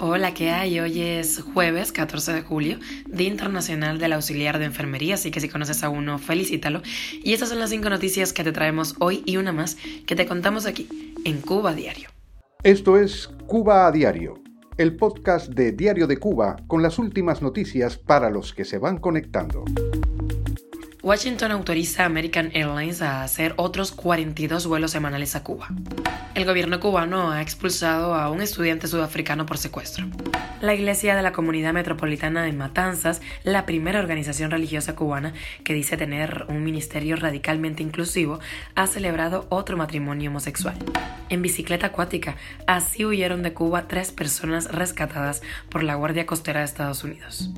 Hola, ¿qué hay? Hoy es jueves 14 de julio, Día Internacional del Auxiliar de Enfermería, así que si conoces a uno, felicítalo. Y estas son las cinco noticias que te traemos hoy y una más que te contamos aquí, en Cuba Diario. Esto es Cuba a Diario, el podcast de Diario de Cuba con las últimas noticias para los que se van conectando. Washington autoriza a American Airlines a hacer otros 42 vuelos semanales a Cuba. El gobierno cubano ha expulsado a un estudiante sudafricano por secuestro. La Iglesia de la Comunidad Metropolitana de Matanzas, la primera organización religiosa cubana que dice tener un ministerio radicalmente inclusivo, ha celebrado otro matrimonio homosexual. En bicicleta acuática, así huyeron de Cuba tres personas rescatadas por la Guardia Costera de Estados Unidos.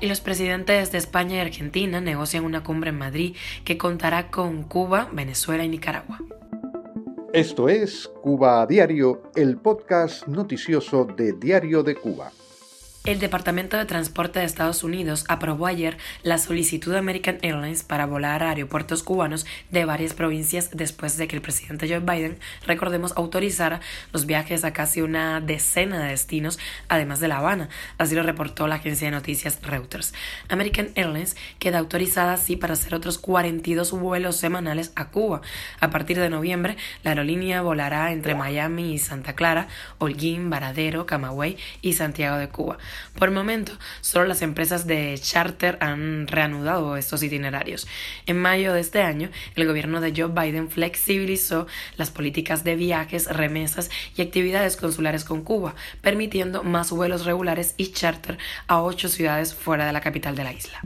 Y los presidentes de España y Argentina negocian una cumbre en Madrid que contará con Cuba, Venezuela y Nicaragua. Esto es Cuba a Diario, el podcast noticioso de Diario de Cuba. El Departamento de Transporte de Estados Unidos aprobó ayer la solicitud de American Airlines para volar a aeropuertos cubanos de varias provincias después de que el presidente Joe Biden, recordemos, autorizara los viajes a casi una decena de destinos, además de La Habana. Así lo reportó la agencia de noticias Reuters. American Airlines queda autorizada así para hacer otros 42 vuelos semanales a Cuba. A partir de noviembre, la aerolínea volará entre Miami y Santa Clara, Holguín, Varadero, Camagüey y Santiago de Cuba. Por el momento, solo las empresas de charter han reanudado estos itinerarios. En mayo de este año, el gobierno de Joe Biden flexibilizó las políticas de viajes, remesas y actividades consulares con Cuba, permitiendo más vuelos regulares y charter a ocho ciudades fuera de la capital de la isla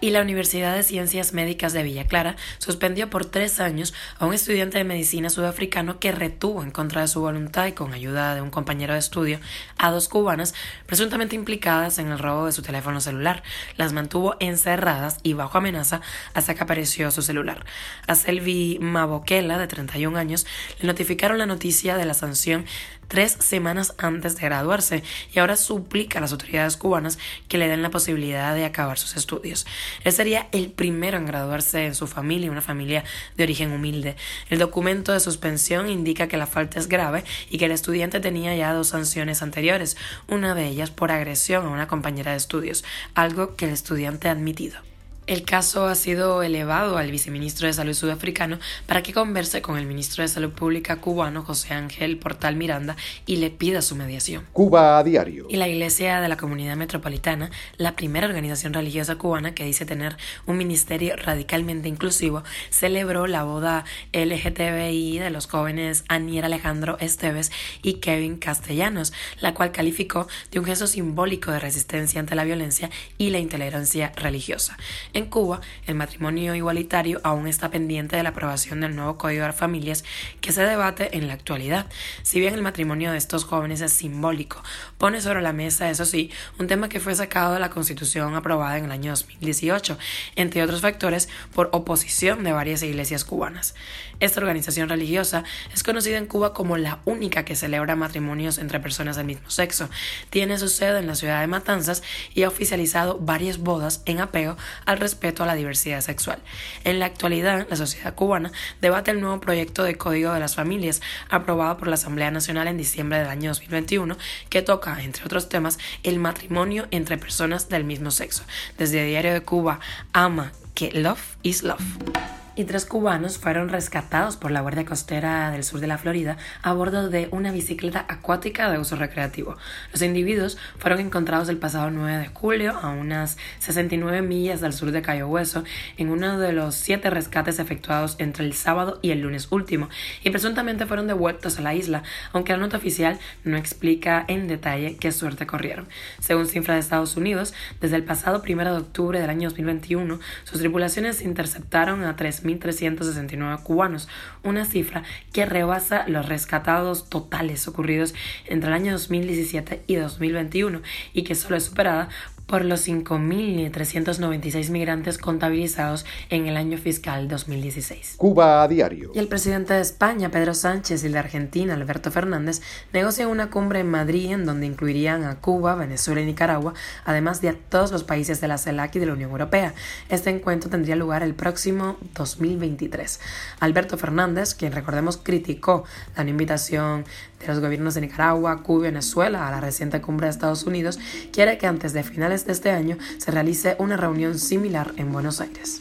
y la Universidad de Ciencias Médicas de Villa Clara suspendió por tres años a un estudiante de medicina sudafricano que retuvo en contra de su voluntad y con ayuda de un compañero de estudio a dos cubanas presuntamente implicadas en el robo de su teléfono celular. Las mantuvo encerradas y bajo amenaza hasta que apareció su celular. A Selvi Mabokela, de 31 años, le notificaron la noticia de la sanción tres semanas antes de graduarse y ahora suplica a las autoridades cubanas que le den la posibilidad de acabar sus estudios. Él sería el primero en graduarse en su familia, una familia de origen humilde. El documento de suspensión indica que la falta es grave y que el estudiante tenía ya dos sanciones anteriores, una de ellas por agresión a una compañera de estudios, algo que el estudiante ha admitido. El caso ha sido elevado al viceministro de Salud sudafricano para que converse con el ministro de Salud Pública cubano José Ángel Portal Miranda y le pida su mediación. Cuba a diario. Y la Iglesia de la Comunidad Metropolitana, la primera organización religiosa cubana que dice tener un ministerio radicalmente inclusivo, celebró la boda LGTBI de los jóvenes Anier Alejandro Esteves y Kevin Castellanos, la cual calificó de un gesto simbólico de resistencia ante la violencia y la intolerancia religiosa. En Cuba, el matrimonio igualitario aún está pendiente de la aprobación del nuevo Código de Familias que se debate en la actualidad. Si bien el matrimonio de estos jóvenes es simbólico, pone sobre la mesa, eso sí, un tema que fue sacado de la Constitución aprobada en el año 2018, entre otros factores, por oposición de varias iglesias cubanas. Esta organización religiosa es conocida en Cuba como la única que celebra matrimonios entre personas del mismo sexo. Tiene su sede en la ciudad de Matanzas y ha oficializado varias bodas en apego al respeto a la diversidad sexual. En la actualidad, la sociedad cubana debate el nuevo proyecto de Código de las Familias, aprobado por la Asamblea Nacional en diciembre del año 2021, que toca, entre otros temas, el matrimonio entre personas del mismo sexo. Desde Diario de Cuba, ama que love is love y tres cubanos fueron rescatados por la Guardia Costera del sur de la Florida a bordo de una bicicleta acuática de uso recreativo. Los individuos fueron encontrados el pasado 9 de julio a unas 69 millas del sur de Cayo Hueso en uno de los siete rescates efectuados entre el sábado y el lunes último y presuntamente fueron devueltos a la isla, aunque la nota oficial no explica en detalle qué suerte corrieron. Según cifras de Estados Unidos, desde el pasado 1 de octubre del año 2021, sus tripulaciones interceptaron a tres 1.369 cubanos, una cifra que rebasa los rescatados totales ocurridos entre el año 2017 y 2021 y que solo es superada por los 5.396 migrantes contabilizados en el año fiscal 2016. Cuba a diario. Y el presidente de España, Pedro Sánchez, y el de Argentina, Alberto Fernández, negocian una cumbre en Madrid en donde incluirían a Cuba, Venezuela y Nicaragua, además de a todos los países de la CELAC y de la Unión Europea. Este encuentro tendría lugar el próximo 2023. Alberto Fernández, quien recordemos criticó la invitación de los gobiernos de Nicaragua, Cuba y Venezuela a la reciente cumbre de Estados Unidos, quiere que antes de finales de este año se realice una reunión similar en Buenos Aires.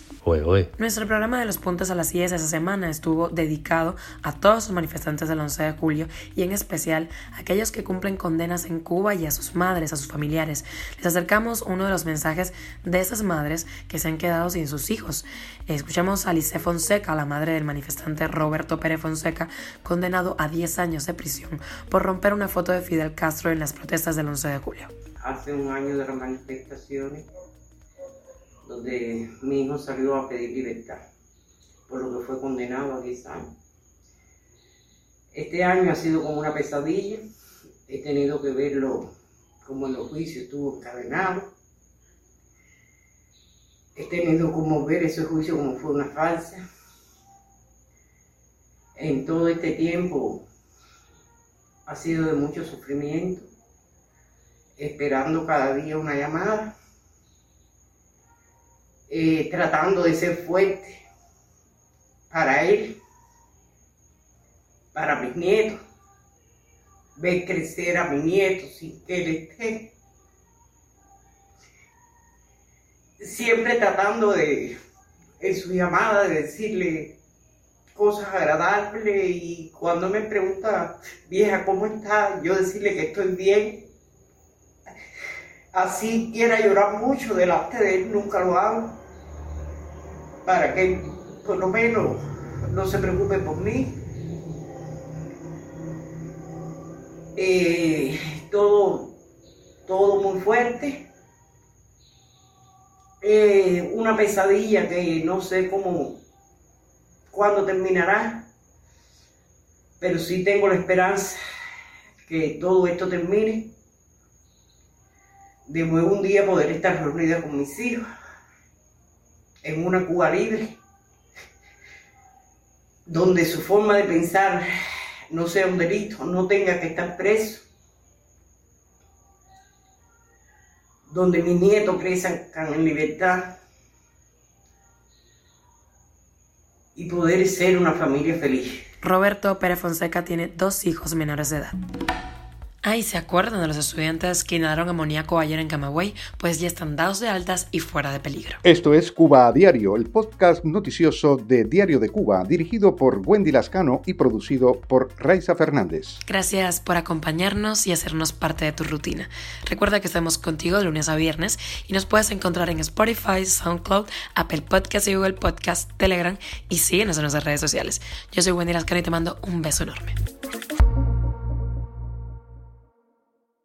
Nuestro programa de los puntos a las 10 esa semana estuvo dedicado a todos los manifestantes del 11 de julio y en especial a aquellos que cumplen condenas en Cuba y a sus madres, a sus familiares. Les acercamos uno de los mensajes de esas madres que se han quedado sin sus hijos. Escuchamos a Alice Fonseca, la madre del manifestante Roberto Pérez Fonseca, condenado a 10 años de prisión por romper una foto de Fidel Castro en las protestas del 11 de julio. Hace un año de las manifestaciones donde mi hijo salió a pedir libertad, por lo que fue condenado a 10 años. Este año ha sido como una pesadilla, he tenido que verlo como en los juicios estuvo encadenado, he tenido como ver ese juicio como fue una falsa. En todo este tiempo ha sido de mucho sufrimiento, esperando cada día una llamada eh, tratando de ser fuerte para él, para mis nietos, ver crecer a mi nieto sin que él esté. Siempre tratando de, en su llamada, de decirle cosas agradables y cuando me pregunta, vieja, ¿cómo está? Yo decirle que estoy bien. Así quiera llorar mucho delante de él, nunca lo hago para que por lo menos no se preocupe por mí. Eh, todo, todo muy fuerte. Eh, una pesadilla que no sé cómo, cuándo terminará, pero sí tengo la esperanza que todo esto termine. De nuevo un día poder estar reunida con mis hijos en una Cuba libre, donde su forma de pensar no sea un delito, no tenga que estar preso, donde mis nietos crezcan en libertad y poder ser una familia feliz. Roberto Pérez Fonseca tiene dos hijos menores de edad. Ay, ¿se acuerdan de los estudiantes que inhalaron amoníaco ayer en Camagüey? Pues ya están dados de altas y fuera de peligro. Esto es Cuba a Diario, el podcast noticioso de Diario de Cuba, dirigido por Wendy Lascano y producido por Raiza Fernández. Gracias por acompañarnos y hacernos parte de tu rutina. Recuerda que estamos contigo de lunes a viernes y nos puedes encontrar en Spotify, SoundCloud, Apple Podcast y Google Podcast, Telegram y síguenos en nuestras redes sociales. Yo soy Wendy Lascano y te mando un beso enorme.